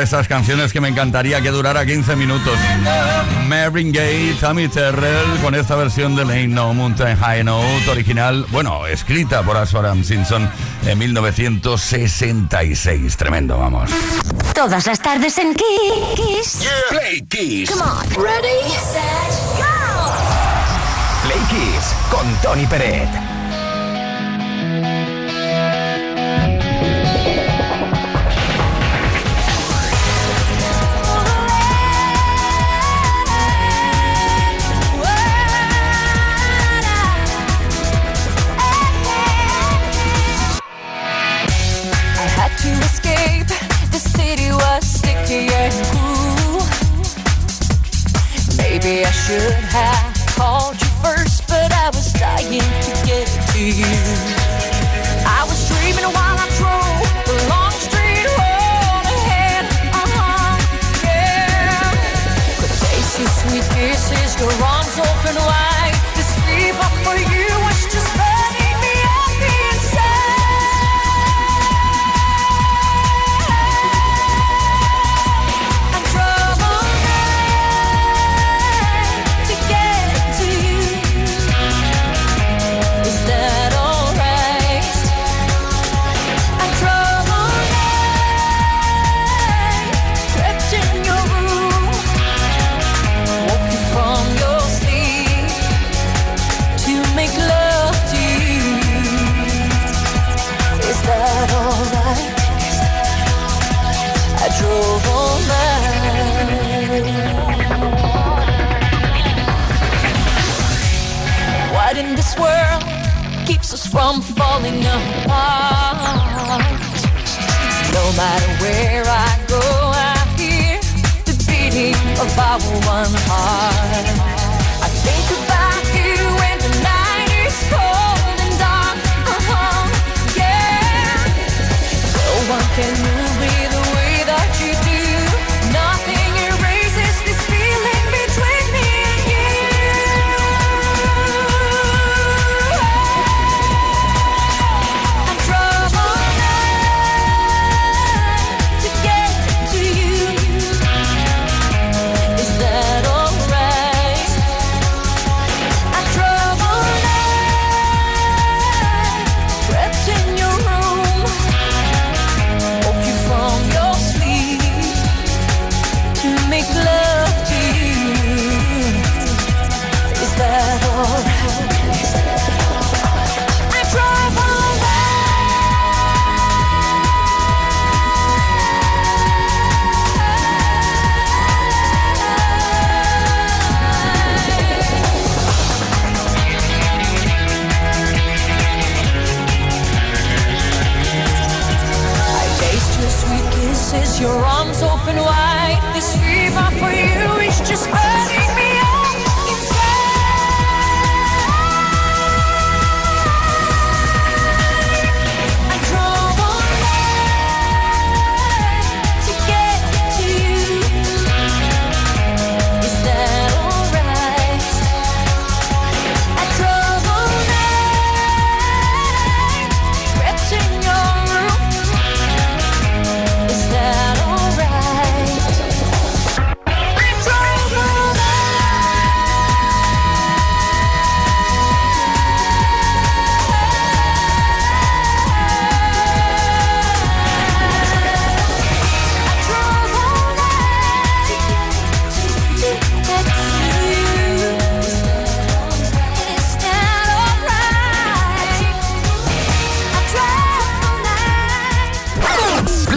de esas canciones que me encantaría que durara 15 minutos. Marvin Gaye, Tammy Terrell, con esta versión de Ain't No Mountain High Note original, bueno, escrita por Aswaram Simpson en 1966. Tremendo, vamos. Todas las tardes en Kiss. Yeah. Play Kiss. Come on. Ready, set, go. Play Kiss con Tony Peret. Maybe I should have called you first, but I was dying to get to you.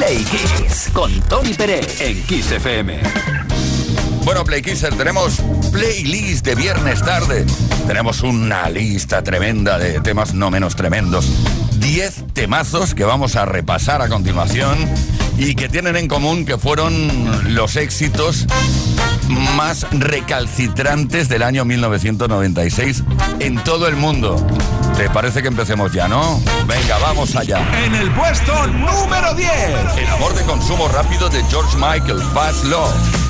Play con Tony Pérez en Kiss FM. Bueno, Play Kisser, tenemos playlist de viernes tarde. Tenemos una lista tremenda de temas no menos tremendos. Diez temazos que vamos a repasar a continuación y que tienen en común que fueron los éxitos más recalcitrantes del año 1996 en todo el mundo. ¿Te parece que empecemos ya, no? Venga, vamos allá. En el puesto número 10. El amor de consumo rápido de George Michael, Fast Love.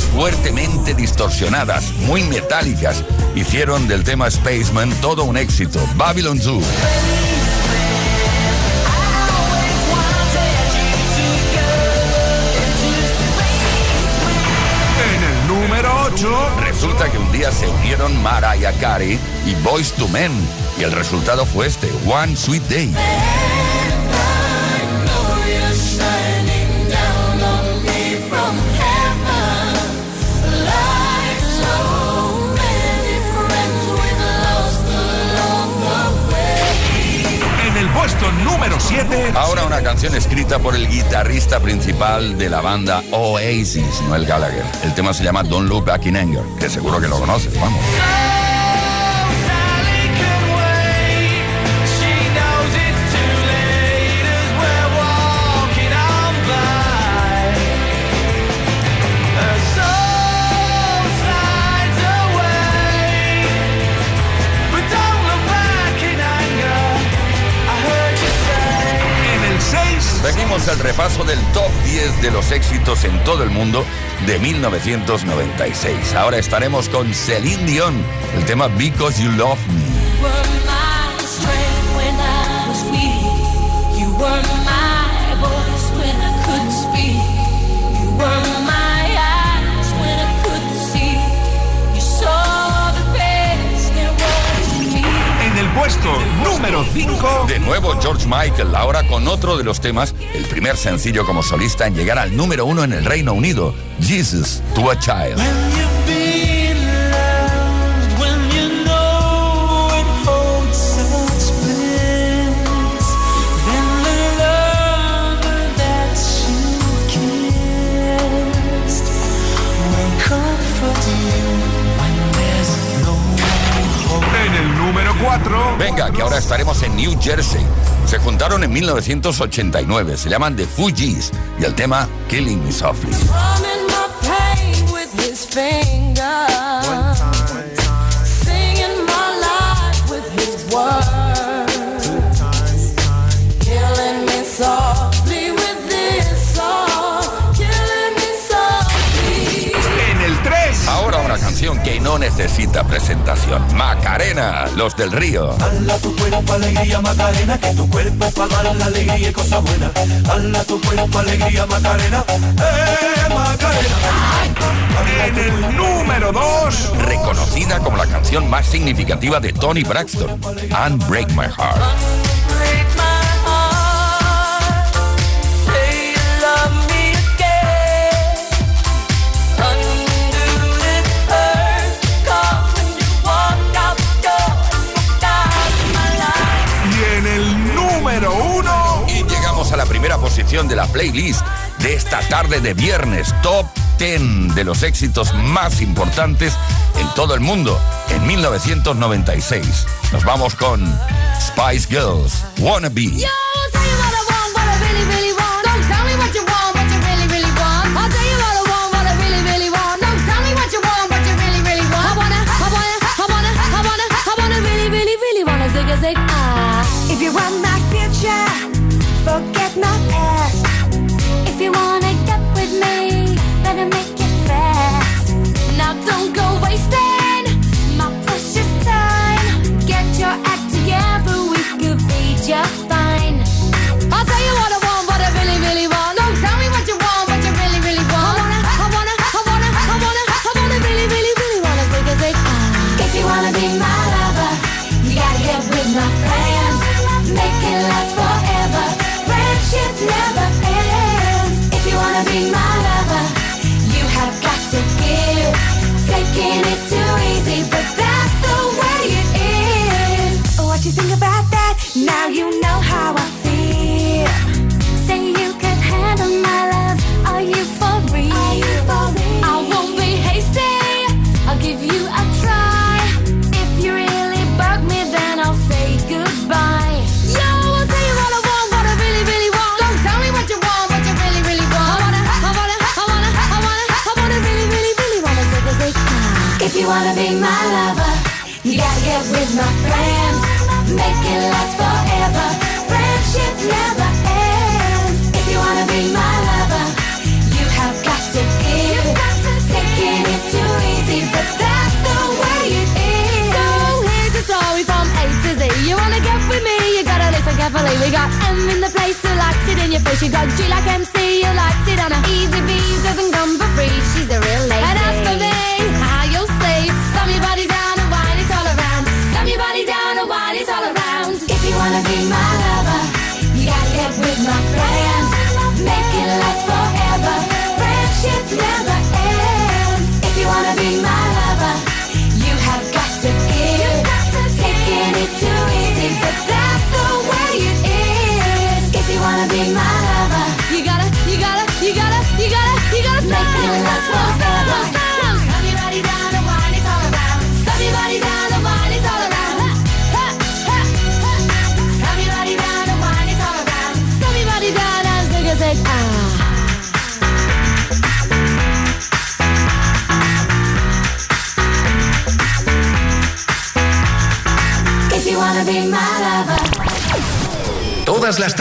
Fuertemente distorsionadas, muy metálicas, hicieron del tema Spaceman todo un éxito. Babylon Zoo. En el número 8. Resulta que un día se unieron Mariah Carey y Boys to Men, y el resultado fue este, One Sweet Day. Puesto número 7. Ahora una canción escrita por el guitarrista principal de la banda Oasis, Noel Gallagher. El tema se llama Don't Look Back in Anger, que seguro que lo conoces, vamos. 6. Seguimos el repaso del top 10 de los éxitos en todo el mundo de 1996. Ahora estaremos con Celine Dion, el tema Because You Love me. En el puesto número 5. De nuevo George Michael, ahora con otro de los temas, el primer sencillo como solista en llegar al número uno en el Reino Unido, Jesus to a Child. Venga, que ahora estaremos en New Jersey. Se juntaron en 1989, se llaman The Fugees y el tema Killing Me Softly. No necesita presentación. Macarena, los del río. Dala tu cuerpo alegría Macarena, que tu cuerpo es para dar la alegría y cosas buenas. Dala tu cuerpo alegría Macarena, eh Macarena. En el número 2. Reconocida como la canción más significativa de Tony Braxton, Unbreak My Heart. de la playlist de esta tarde de viernes, top 10 de los éxitos más importantes en todo el mundo en 1996. Nos vamos con Spice Girls, Wanna Be. just fine.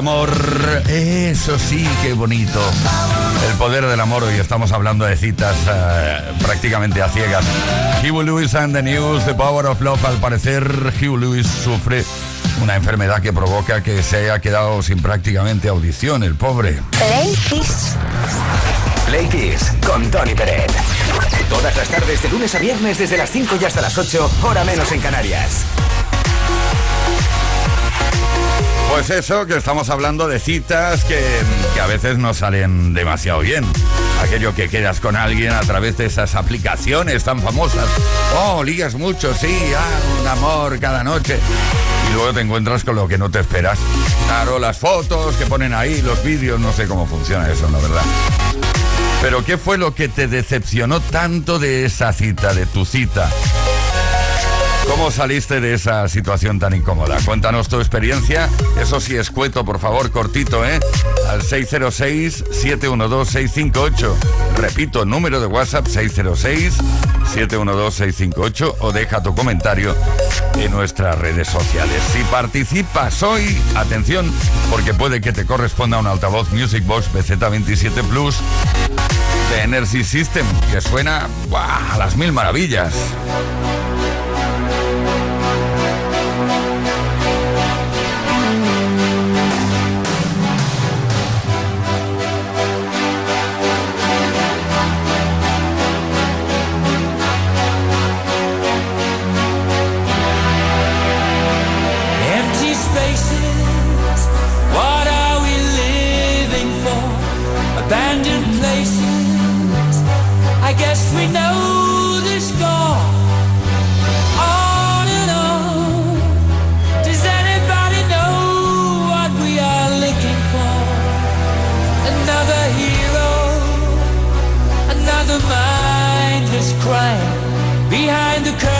Amor. Eso sí, qué bonito. El poder del amor. Hoy estamos hablando de citas eh, prácticamente a ciegas. Hugh Lewis and the News, The Power of Love. Al parecer, Hugh Lewis sufre una enfermedad que provoca que se haya quedado sin prácticamente audición, el pobre. Play Kiss. Play Kiss con Tony Peret. Todas las tardes de lunes a viernes desde las 5 y hasta las 8, hora menos en Canarias. Pues eso, que estamos hablando de citas que, a veces no salen demasiado bien. Aquello que quedas con alguien a través de esas aplicaciones tan famosas. Oh, ligas mucho, sí, ah, un amor cada noche. Y luego te encuentras con lo que no te esperas. Claro, las fotos que ponen ahí, los vídeos, no sé cómo funciona eso, la verdad. Pero ¿qué fue lo que te decepcionó tanto de esa cita, de tu cita? ¿Cómo saliste de esa situación tan incómoda? Cuéntanos tu experiencia. Eso sí, escueto, por favor, cortito, ¿eh? Al 606-712-658. Repito, número de WhatsApp 606-712-658 o deja tu comentario en nuestras redes sociales. Si participas hoy, atención, porque puede que te corresponda un altavoz Music Box BZ27 Plus de Energy System, que suena ¡buah! a las mil maravillas. Behind the curtain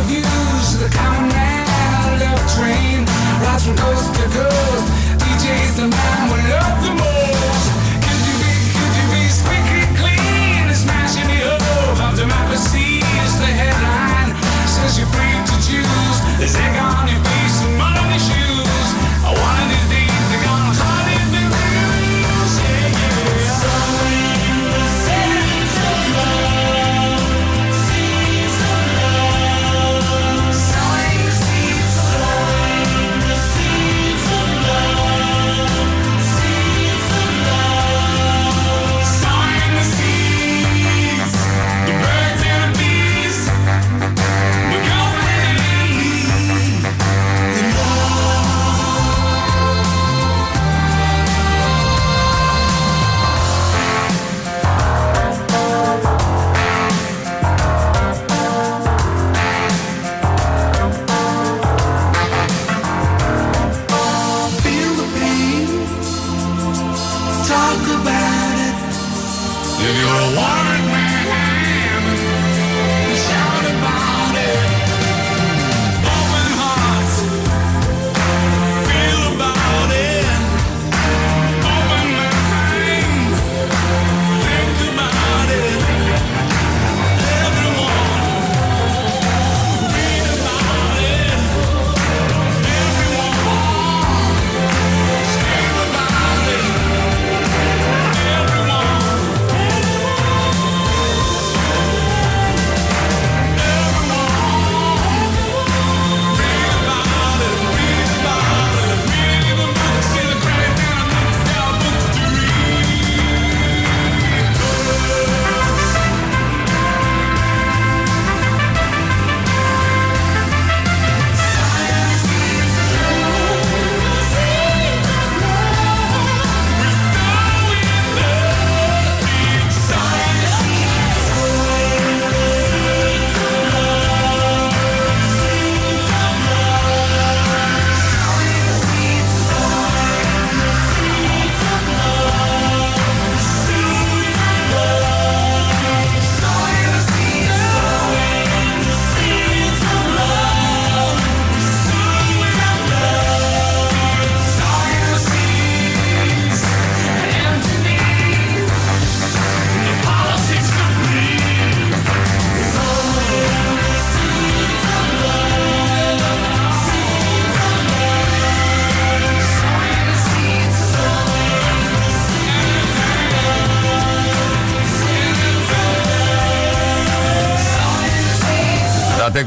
the views of I Conrad Love Train rides from coast to coast. DJs the man we love the most. Could you be, could you be squeaky clean and smashing the up. of democracy? Is the headline says you're free to choose. There's egg on your face.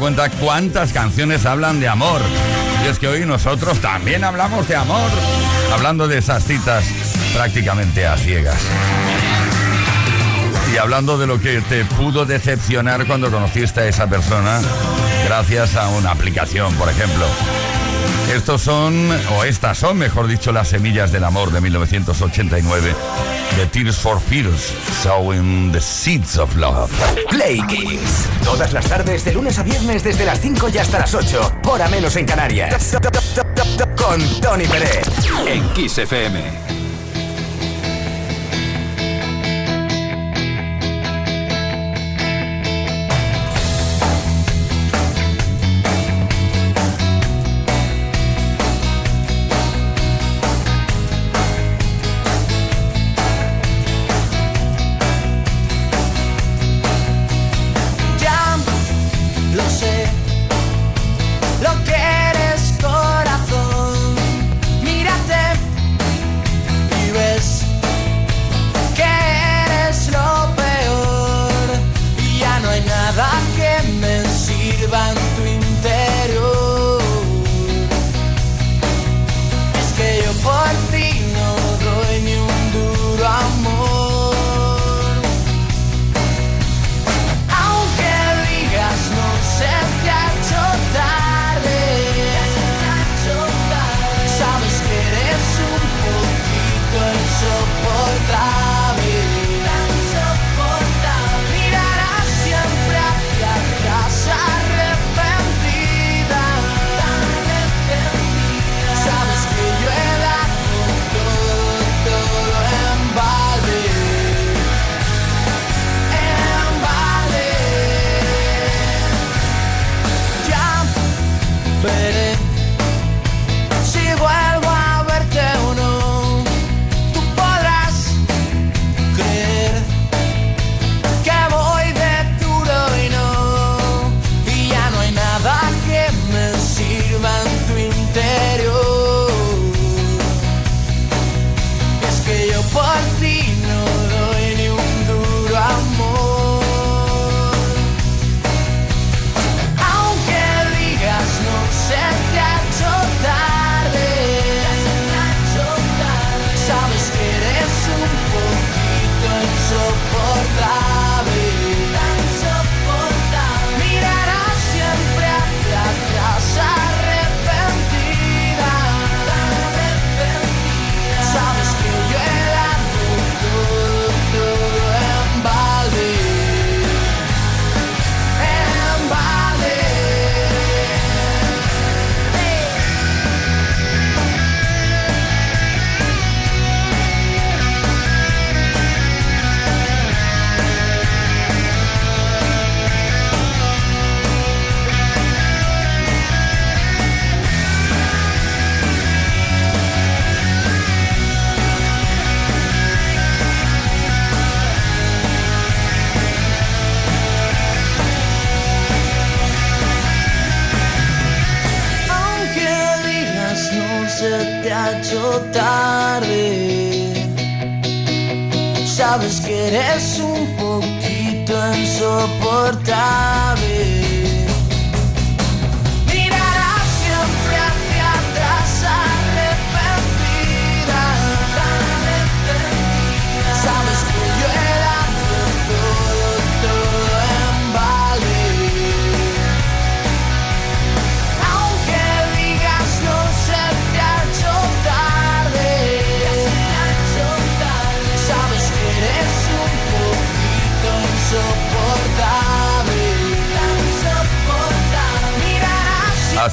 Cuenta cuántas canciones hablan de amor. Y es que hoy nosotros también hablamos de amor, hablando de esas citas prácticamente a ciegas. Y hablando de lo que te pudo decepcionar cuando conociste a esa persona gracias a una aplicación, por ejemplo. Estos son, o estas son, mejor dicho, las semillas del amor de 1989 de Tears for Fears, Sowing the Seeds of Love. Play Kiss. Todas las tardes, de lunes a viernes, desde las 5 y hasta las 8. Hora menos en Canarias. Con Tony Pérez. En Kiss FM.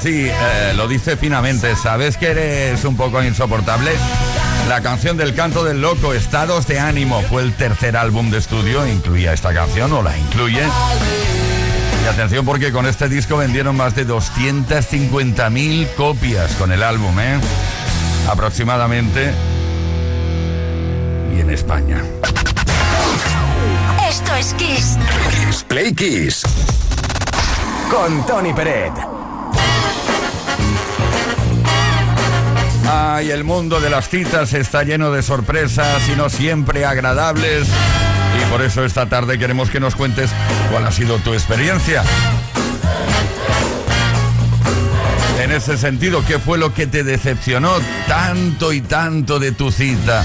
Así eh, lo dice finamente. ¿Sabes que eres un poco insoportable? La canción del canto del loco, Estados de Ánimo, fue el tercer álbum de estudio. Incluía esta canción o la incluye. Y atención porque con este disco vendieron más de 250.000 copias con el álbum, ¿eh? Aproximadamente. Y en España. Esto es Kiss. Play Kiss. Con Tony Peret. Ay, el mundo de las citas está lleno de sorpresas y no siempre agradables. Y por eso esta tarde queremos que nos cuentes cuál ha sido tu experiencia. En ese sentido, ¿qué fue lo que te decepcionó tanto y tanto de tu cita?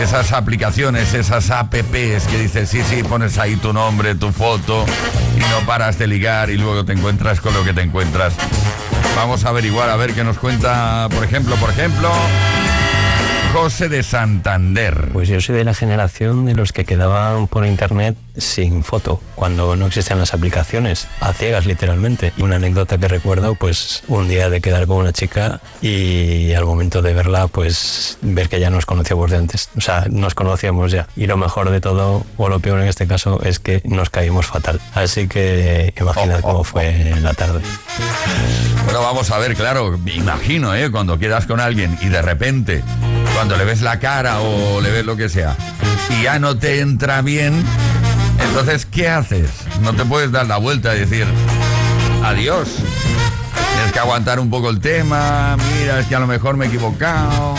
Esas aplicaciones, esas apps que dices, sí, sí, pones ahí tu nombre, tu foto y no paras de ligar y luego te encuentras con lo que te encuentras. Vamos a averiguar, a ver qué nos cuenta, por ejemplo, por ejemplo, José de Santander. Pues yo soy de la generación de los que quedaban por internet sin foto, cuando no existían las aplicaciones, a ciegas literalmente. Una anécdota que recuerdo, pues un día de quedar con una chica y al momento de verla, pues ver que ya nos conocíamos de antes. O sea, nos conocíamos ya. Y lo mejor de todo, o lo peor en este caso, es que nos caímos fatal. Así que imaginad Oh, oh, cómo fue la tarde. Bueno, vamos a ver, claro, me imagino, ¿eh? Cuando quedas con alguien y de repente, cuando le ves la cara o le ves lo que sea, y ya no te entra bien, entonces, ¿qué haces? No te puedes dar la vuelta y decir, adiós. Tienes que aguantar un poco el tema, mira, es que a lo mejor me he equivocado.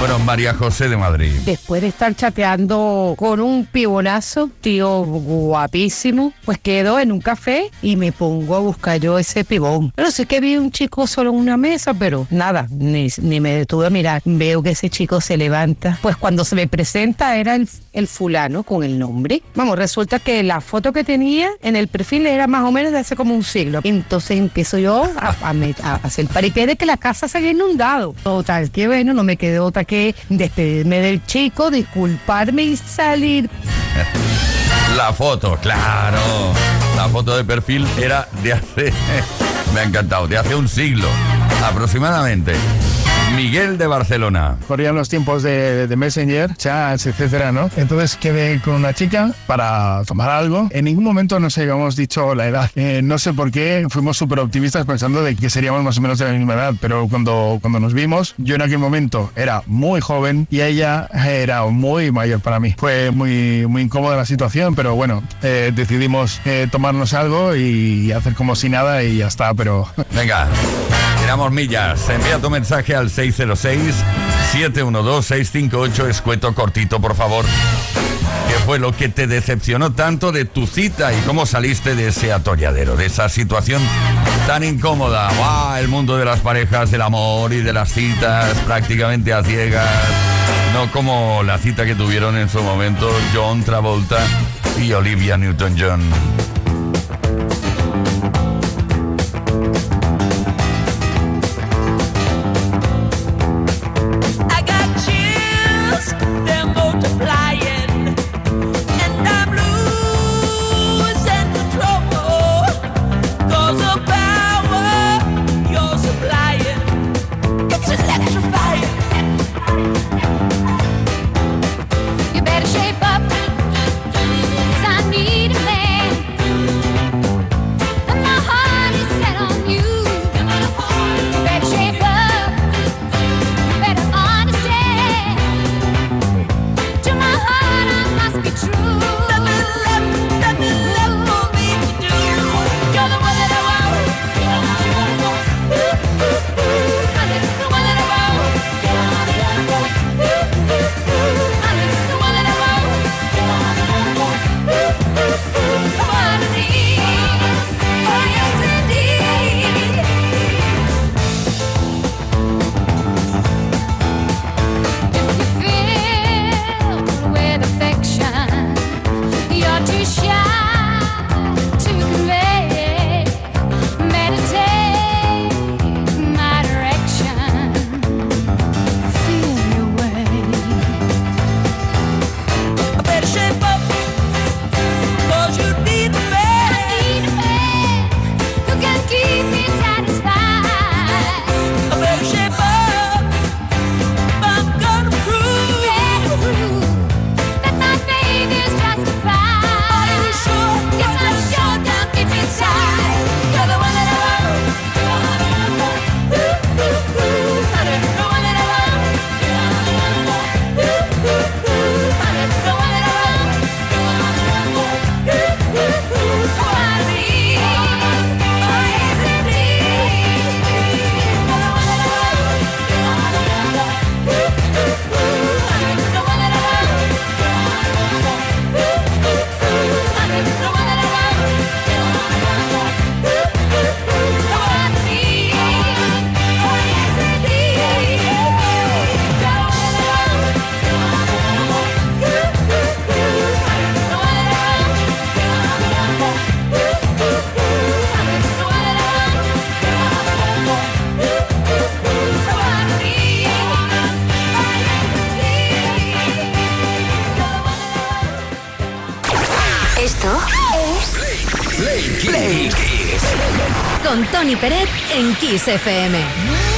Bueno, María José de Madrid. Después de estar chateando con un pibonazo, tío guapísimo, pues quedo en un café y me pongo a buscar yo ese pibón. Pero sé que vi un chico solo en una mesa, pero nada, ni, ni me detuve a mirar. Veo que ese chico se levanta. Pues cuando se me presenta era el, el fulano con el nombre. Vamos, resulta que la foto que tenía en el perfil era más o menos de hace como un siglo. Entonces empiezo yo a, a a hacer paripé de que la casa se había inundado. Total, que bueno, no me quedó otra que despedirme del chico, disculparme y salir. La foto, claro. La foto de perfil era de hace, me ha encantado, de hace un siglo aproximadamente. Miguel de Barcelona. Corrían los tiempos de, de Messenger, chats, etcétera, ¿no? Entonces quedé con una chica para tomar algo. En ningún momento nos habíamos dicho la edad. Eh, no sé por qué, fuimos súper optimistas pensando de que seríamos más o menos de la misma edad, pero cuando, cuando nos vimos, yo en aquel momento era muy joven y ella era muy mayor para mí. Fue muy, muy incómoda la situación, pero bueno, eh, decidimos eh, tomarnos algo y hacer como si nada y ya está, pero... Venga, tiramos millas. Envía tu mensaje al 606-712-658, escueto cortito, por favor. ¿Qué fue lo que te decepcionó tanto de tu cita y cómo saliste de ese atolladero, de esa situación tan incómoda? ¡Guau! El mundo de las parejas, del amor y de las citas prácticamente a ciegas. No como la cita que tuvieron en su momento John Travolta y Olivia Newton-John. con Tony Peret en Kiss FM.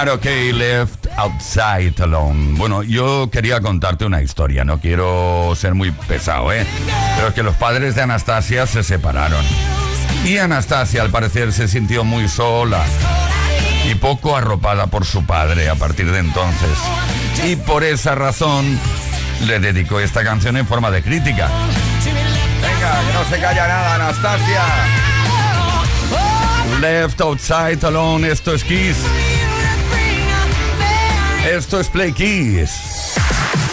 Not Okay Left Outside Alone. Bueno, yo quería contarte una historia, no quiero ser muy pesado, ¿eh? Pero es que los padres de Anastasia se separaron. Y Anastasia, al parecer, se sintió muy sola y poco arropada por su padre a partir de entonces. Y por esa razón le dedicó esta canción en forma de crítica. Venga, que no se calla nada, Anastasia. Left Outside Alone, esto es Kiss. Esto es Play Kiss.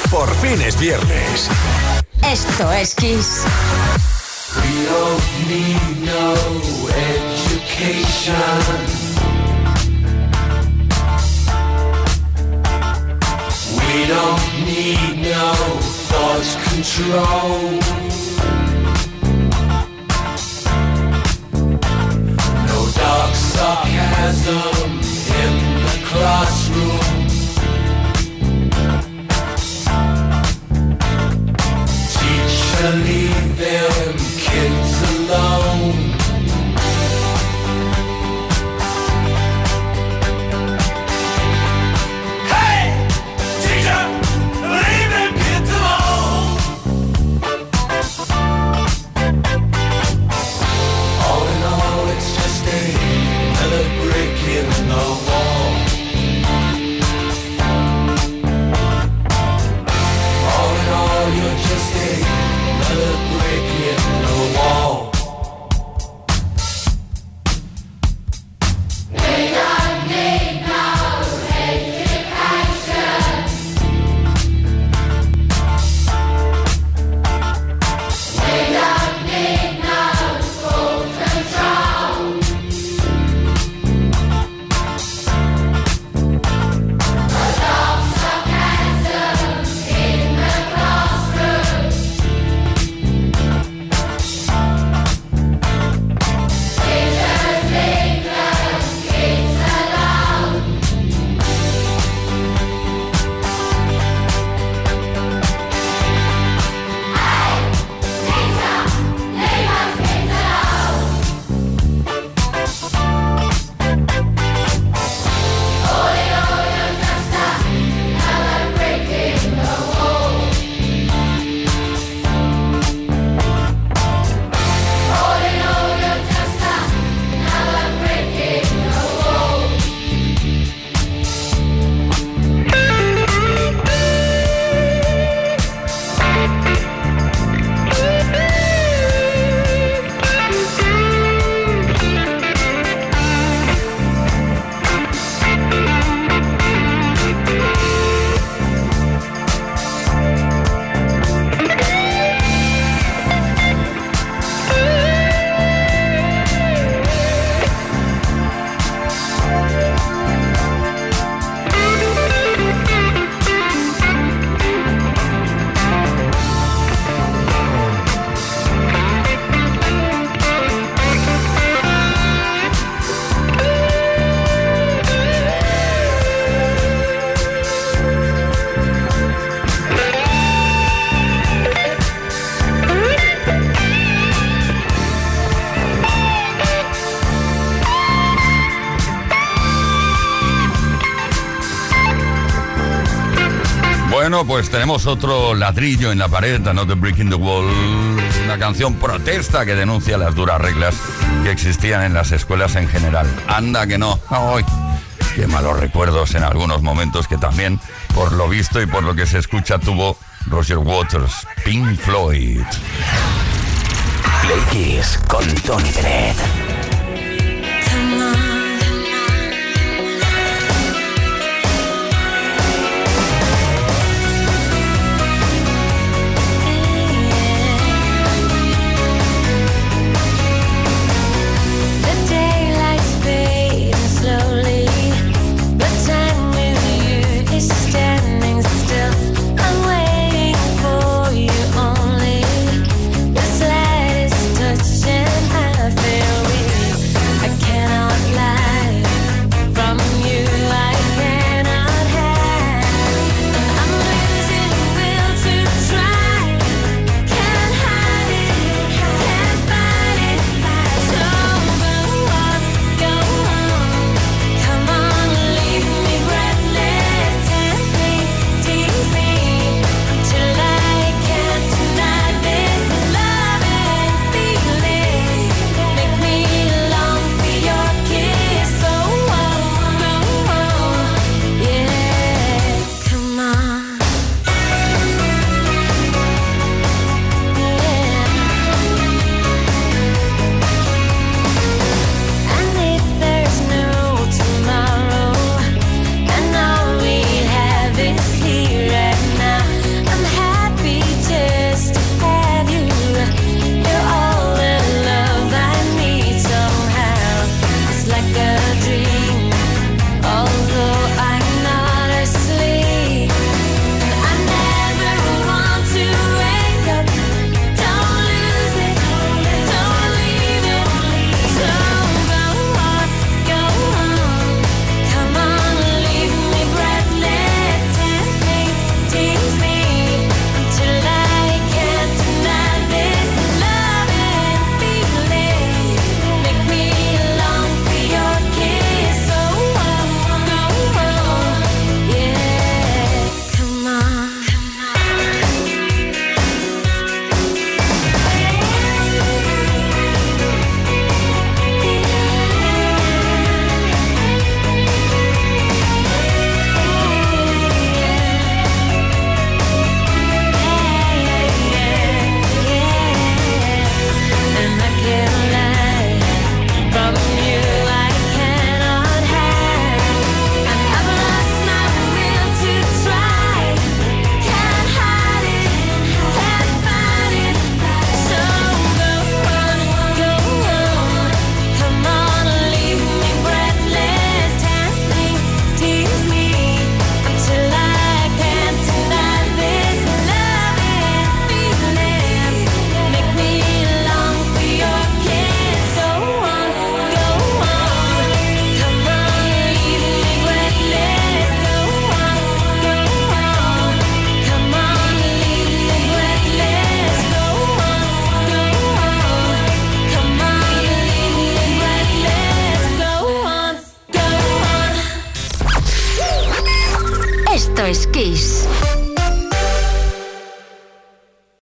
Por fin es viernes. Esto es Kiss. We don't need no education. We don't need no thought control. No dark sarcasm in the classroom. enemy. Pues tenemos otro ladrillo en la pared, Another Breaking the Wall, una canción protesta que denuncia las duras reglas que existían en las escuelas en general. Anda que no, ¡ay! Qué malos recuerdos en algunos momentos que también, por lo visto y por lo que se escucha, tuvo Roger Waters, Pink Floyd. Play con Tony Bennett.